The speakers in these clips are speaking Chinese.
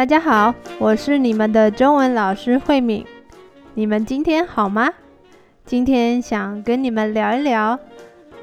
大家好，我是你们的中文老师慧敏。你们今天好吗？今天想跟你们聊一聊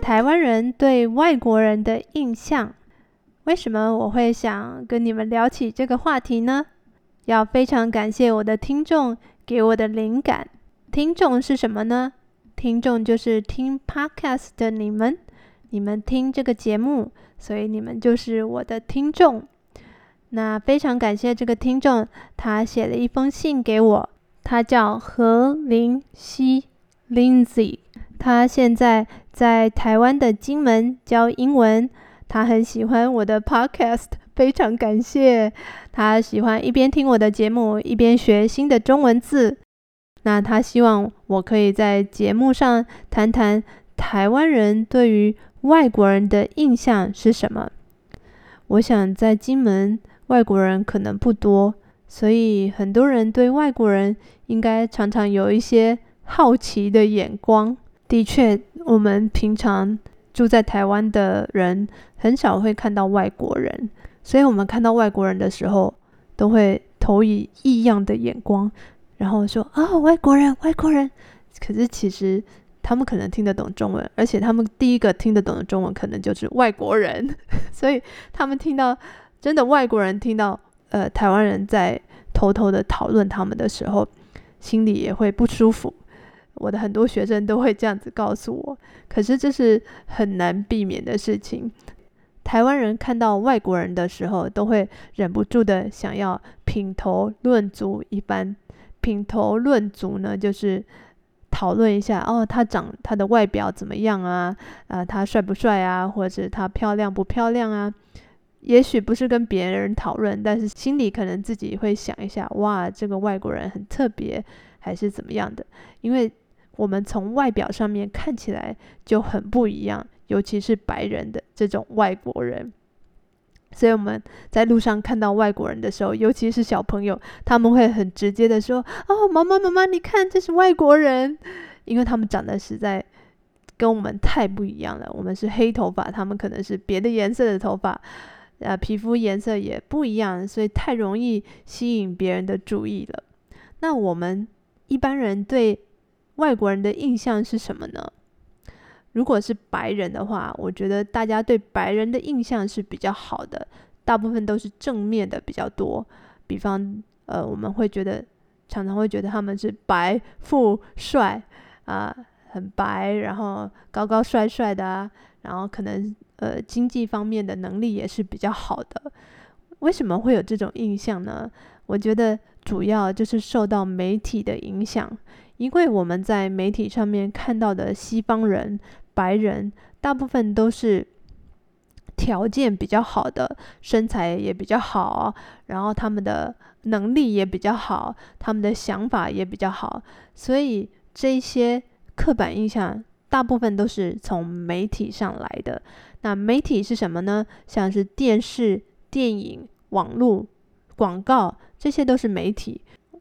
台湾人对外国人的印象。为什么我会想跟你们聊起这个话题呢？要非常感谢我的听众给我的灵感。听众是什么呢？听众就是听 podcast 的你们，你们听这个节目，所以你们就是我的听众。那非常感谢这个听众，他写了一封信给我，他叫何林希 Lindsay，他现在在台湾的金门教英文，他很喜欢我的 podcast，非常感谢。他喜欢一边听我的节目，一边学新的中文字。那他希望我可以在节目上谈谈台湾人对于外国人的印象是什么。我想在金门。外国人可能不多，所以很多人对外国人应该常常有一些好奇的眼光。的确，我们平常住在台湾的人很少会看到外国人，所以我们看到外国人的时候，都会投以异样的眼光，然后说：“啊，外国人，外国人。”可是其实他们可能听得懂中文，而且他们第一个听得懂的中文可能就是外国人，所以他们听到。真的外国人听到呃台湾人在偷偷的讨论他们的时候，心里也会不舒服。我的很多学生都会这样子告诉我，可是这是很难避免的事情。台湾人看到外国人的时候，都会忍不住的想要品头论足一般。品头论足呢，就是讨论一下哦，他长他的外表怎么样啊？啊，他帅不帅啊？或者他漂亮不漂亮啊？也许不是跟别人讨论，但是心里可能自己会想一下：哇，这个外国人很特别，还是怎么样的？因为我们从外表上面看起来就很不一样，尤其是白人的这种外国人。所以我们在路上看到外国人的时候，尤其是小朋友，他们会很直接的说：“哦，妈妈，妈妈，你看，这是外国人。”因为他们长得实在跟我们太不一样了。我们是黑头发，他们可能是别的颜色的头发。呃，皮肤颜色也不一样，所以太容易吸引别人的注意了。那我们一般人对外国人的印象是什么呢？如果是白人的话，我觉得大家对白人的印象是比较好的，大部分都是正面的比较多。比方，呃，我们会觉得常常会觉得他们是白富帅啊，很白，然后高高帅帅的啊，然后可能。呃，经济方面的能力也是比较好的。为什么会有这种印象呢？我觉得主要就是受到媒体的影响，因为我们在媒体上面看到的西方人、白人，大部分都是条件比较好的，身材也比较好，然后他们的能力也比较好，他们的想法也比较好，所以这些刻板印象大部分都是从媒体上来的。那媒体是什么呢？像是电视、电影、网络、广告，这些都是媒体。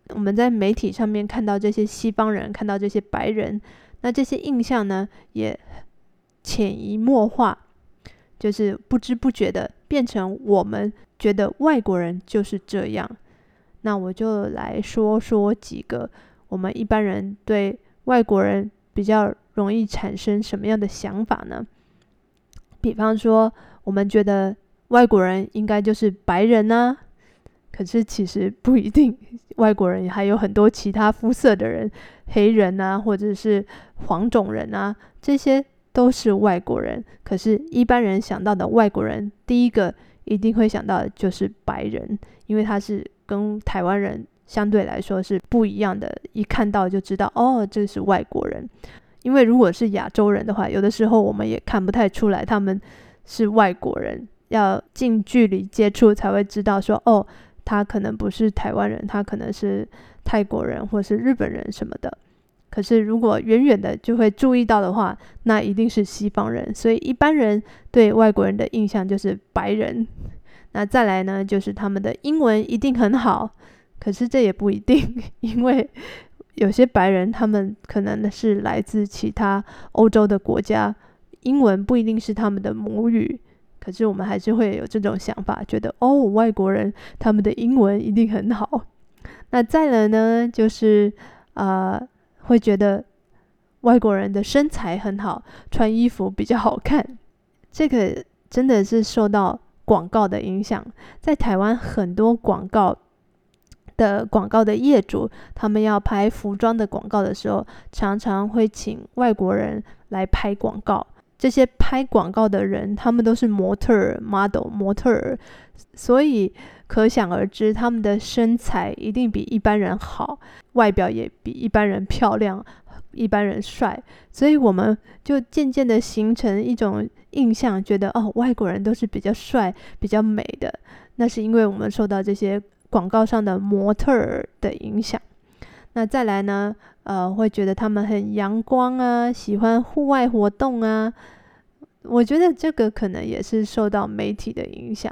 我们在媒体上面看到这些西方人，看到这些白人，那这些印象呢，也潜移默化，就是不知不觉的变成我们觉得外国人就是这样。那我就来说说几个我们一般人对外国人比较容易产生什么样的想法呢？比方说，我们觉得外国人应该就是白人呢，可是其实不一定，外国人还有很多其他肤色的人，黑人啊，或者是黄种人啊，这些都是外国人。可是，一般人想到的外国人，第一个一定会想到的就是白人，因为他是跟台湾人相对来说是不一样的，一看到就知道，哦，这是外国人。因为如果是亚洲人的话，有的时候我们也看不太出来他们是外国人，要近距离接触才会知道说，哦，他可能不是台湾人，他可能是泰国人或是日本人什么的。可是如果远远的就会注意到的话，那一定是西方人。所以一般人对外国人的印象就是白人。那再来呢，就是他们的英文一定很好，可是这也不一定，因为。有些白人，他们可能是来自其他欧洲的国家，英文不一定是他们的母语，可是我们还是会有这种想法，觉得哦，外国人他们的英文一定很好。那再来呢，就是呃，会觉得外国人的身材很好，穿衣服比较好看。这个真的是受到广告的影响，在台湾很多广告的广告的业主，他们要拍服装的广告的时候，常常会请外国人来拍广告。这些拍广告的人，他们都是模特儿、model、模特儿，所以可想而知，他们的身材一定比一般人好，外表也比一般人漂亮、一般人帅。所以我们就渐渐的形成一种印象，觉得哦，外国人都是比较帅、比较美的。那是因为我们受到这些广告上的模特儿的影响。那再来呢？呃，会觉得他们很阳光啊，喜欢户外活动啊。我觉得这个可能也是受到媒体的影响，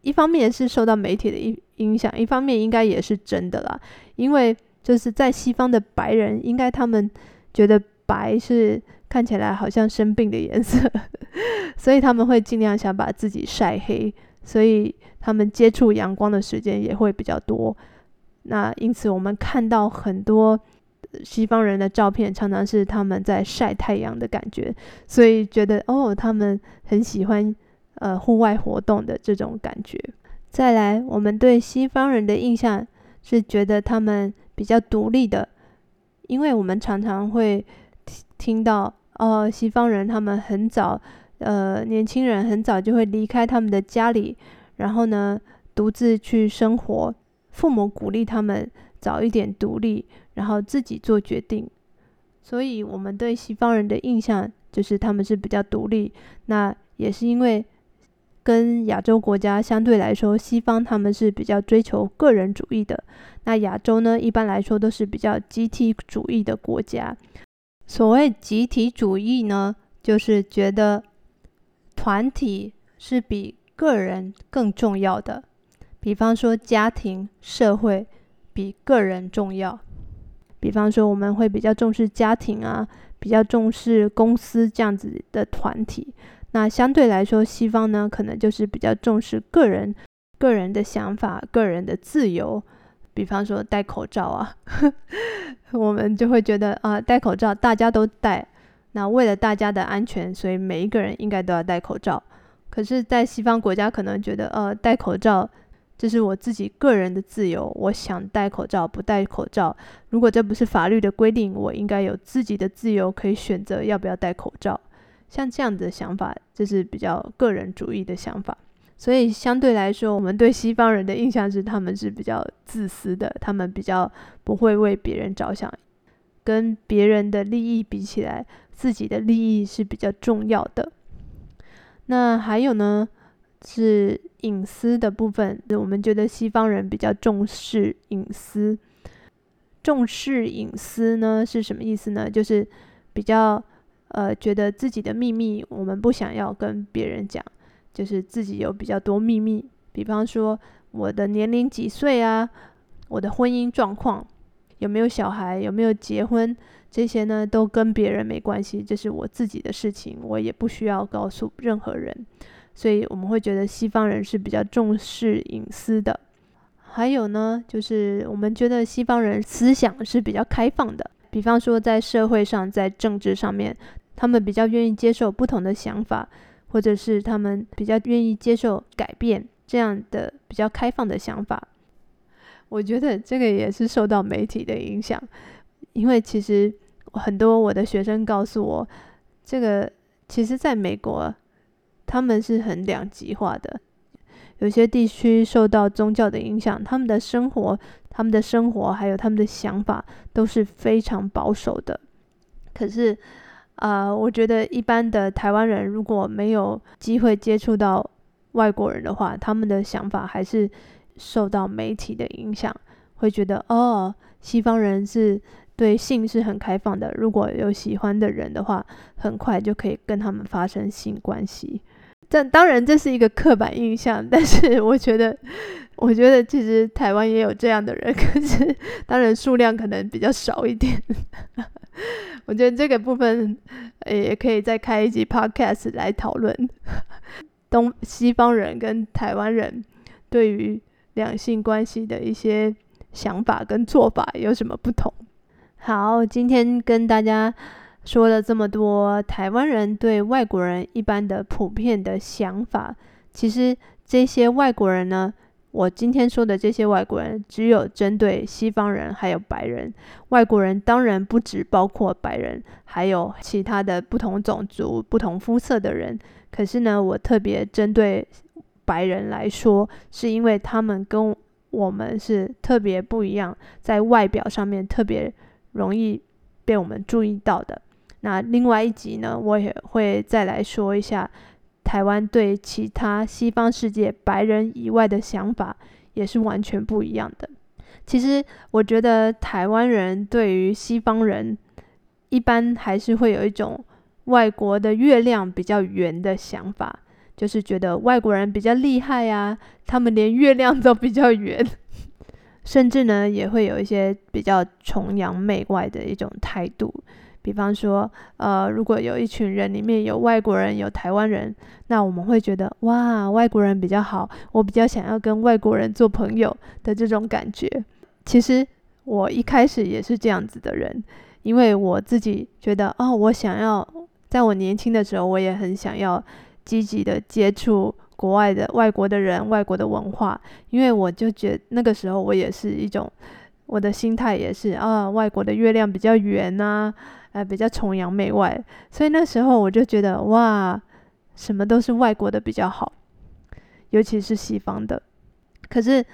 一方面是受到媒体的影影响，一方面应该也是真的啦。因为就是在西方的白人，应该他们觉得白是看起来好像生病的颜色，所以他们会尽量想把自己晒黑，所以他们接触阳光的时间也会比较多。那因此，我们看到很多西方人的照片，常常是他们在晒太阳的感觉，所以觉得哦，他们很喜欢呃户外活动的这种感觉。再来，我们对西方人的印象是觉得他们比较独立的，因为我们常常会听听到哦，西方人他们很早，呃，年轻人很早就会离开他们的家里，然后呢，独自去生活。父母鼓励他们早一点独立，然后自己做决定。所以，我们对西方人的印象就是他们是比较独立。那也是因为跟亚洲国家相对来说，西方他们是比较追求个人主义的。那亚洲呢，一般来说都是比较集体主义的国家。所谓集体主义呢，就是觉得团体是比个人更重要的。比方说，家庭、社会比个人重要。比方说，我们会比较重视家庭啊，比较重视公司这样子的团体。那相对来说，西方呢，可能就是比较重视个人、个人的想法、个人的自由。比方说，戴口罩啊，我们就会觉得啊，戴口罩大家都戴，那为了大家的安全，所以每一个人应该都要戴口罩。可是，在西方国家，可能觉得呃，戴口罩。这是我自己个人的自由，我想戴口罩不戴口罩。如果这不是法律的规定，我应该有自己的自由，可以选择要不要戴口罩。像这样的想法，这是比较个人主义的想法。所以相对来说，我们对西方人的印象是他们是比较自私的，他们比较不会为别人着想，跟别人的利益比起来，自己的利益是比较重要的。那还有呢？是隐私的部分，我们觉得西方人比较重视隐私。重视隐私呢是什么意思呢？就是比较呃觉得自己的秘密我们不想要跟别人讲，就是自己有比较多秘密。比方说我的年龄几岁啊，我的婚姻状况，有没有小孩，有没有结婚，这些呢都跟别人没关系，这是我自己的事情，我也不需要告诉任何人。所以我们会觉得西方人是比较重视隐私的，还有呢，就是我们觉得西方人思想是比较开放的。比方说，在社会上，在政治上面，他们比较愿意接受不同的想法，或者是他们比较愿意接受改变这样的比较开放的想法。我觉得这个也是受到媒体的影响，因为其实很多我的学生告诉我，这个其实在美国。他们是很两极化的，有些地区受到宗教的影响，他们的生活、他们的生活还有他们的想法都是非常保守的。可是，啊，我觉得一般的台湾人如果没有机会接触到外国人的话，他们的想法还是受到媒体的影响，会觉得哦，西方人是对性是很开放的，如果有喜欢的人的话，很快就可以跟他们发生性关系。这当然这是一个刻板印象，但是我觉得，我觉得其实台湾也有这样的人，可是当然数量可能比较少一点。我觉得这个部分也可以再开一集 podcast 来讨论。东西方人跟台湾人对于两性关系的一些想法跟做法有什么不同。好，今天跟大家说了这么多台湾人对外国人一般的普遍的想法，其实这些外国人呢。我今天说的这些外国人，只有针对西方人还有白人。外国人当然不只包括白人，还有其他的不同种族、不同肤色的人。可是呢，我特别针对白人来说，是因为他们跟我们是特别不一样，在外表上面特别容易被我们注意到的。那另外一集呢，我也会再来说一下。台湾对其他西方世界白人以外的想法也是完全不一样的。其实，我觉得台湾人对于西方人，一般还是会有一种外国的月亮比较圆的想法，就是觉得外国人比较厉害呀，他们连月亮都比较圆，甚至呢，也会有一些比较崇洋媚外的一种态度。比方说，呃，如果有一群人里面有外国人，有台湾人，那我们会觉得哇，外国人比较好，我比较想要跟外国人做朋友的这种感觉。其实我一开始也是这样子的人，因为我自己觉得，哦，我想要在我年轻的时候，我也很想要积极的接触国外的外国的人、外国的文化，因为我就觉那个时候我也是一种，我的心态也是啊，外国的月亮比较圆呐。哎，比较崇洋媚外，所以那时候我就觉得哇，什么都是外国的比较好，尤其是西方的。可是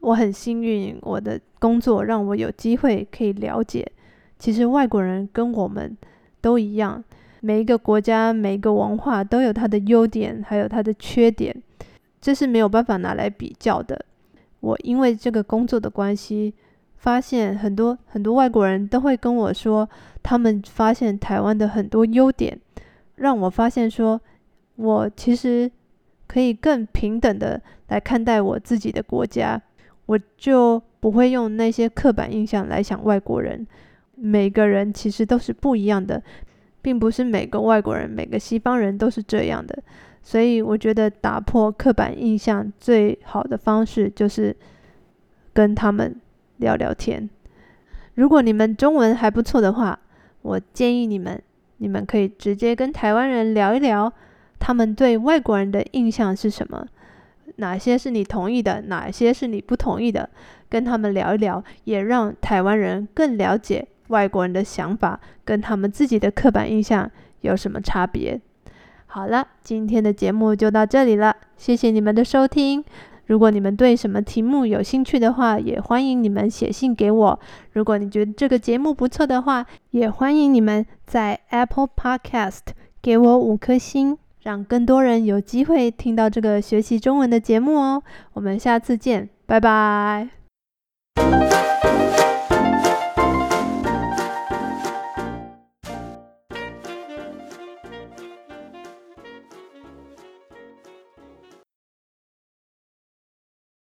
我很幸运，我的工作让我有机会可以了解，其实外国人跟我们都一样，每一个国家、每一个文化都有它的优点，还有它的缺点，这是没有办法拿来比较的。我因为这个工作的关系。发现很多很多外国人都会跟我说，他们发现台湾的很多优点，让我发现说，我其实可以更平等的来看待我自己的国家，我就不会用那些刻板印象来想外国人。每个人其实都是不一样的，并不是每个外国人、每个西方人都是这样的。所以我觉得打破刻板印象最好的方式就是跟他们。聊聊天。如果你们中文还不错的话，我建议你们，你们可以直接跟台湾人聊一聊，他们对外国人的印象是什么？哪些是你同意的？哪些是你不同意的？跟他们聊一聊，也让台湾人更了解外国人的想法，跟他们自己的刻板印象有什么差别。好了，今天的节目就到这里了，谢谢你们的收听。如果你们对什么题目有兴趣的话，也欢迎你们写信给我。如果你觉得这个节目不错的话，也欢迎你们在 Apple Podcast 给我五颗星，让更多人有机会听到这个学习中文的节目哦。我们下次见，拜拜。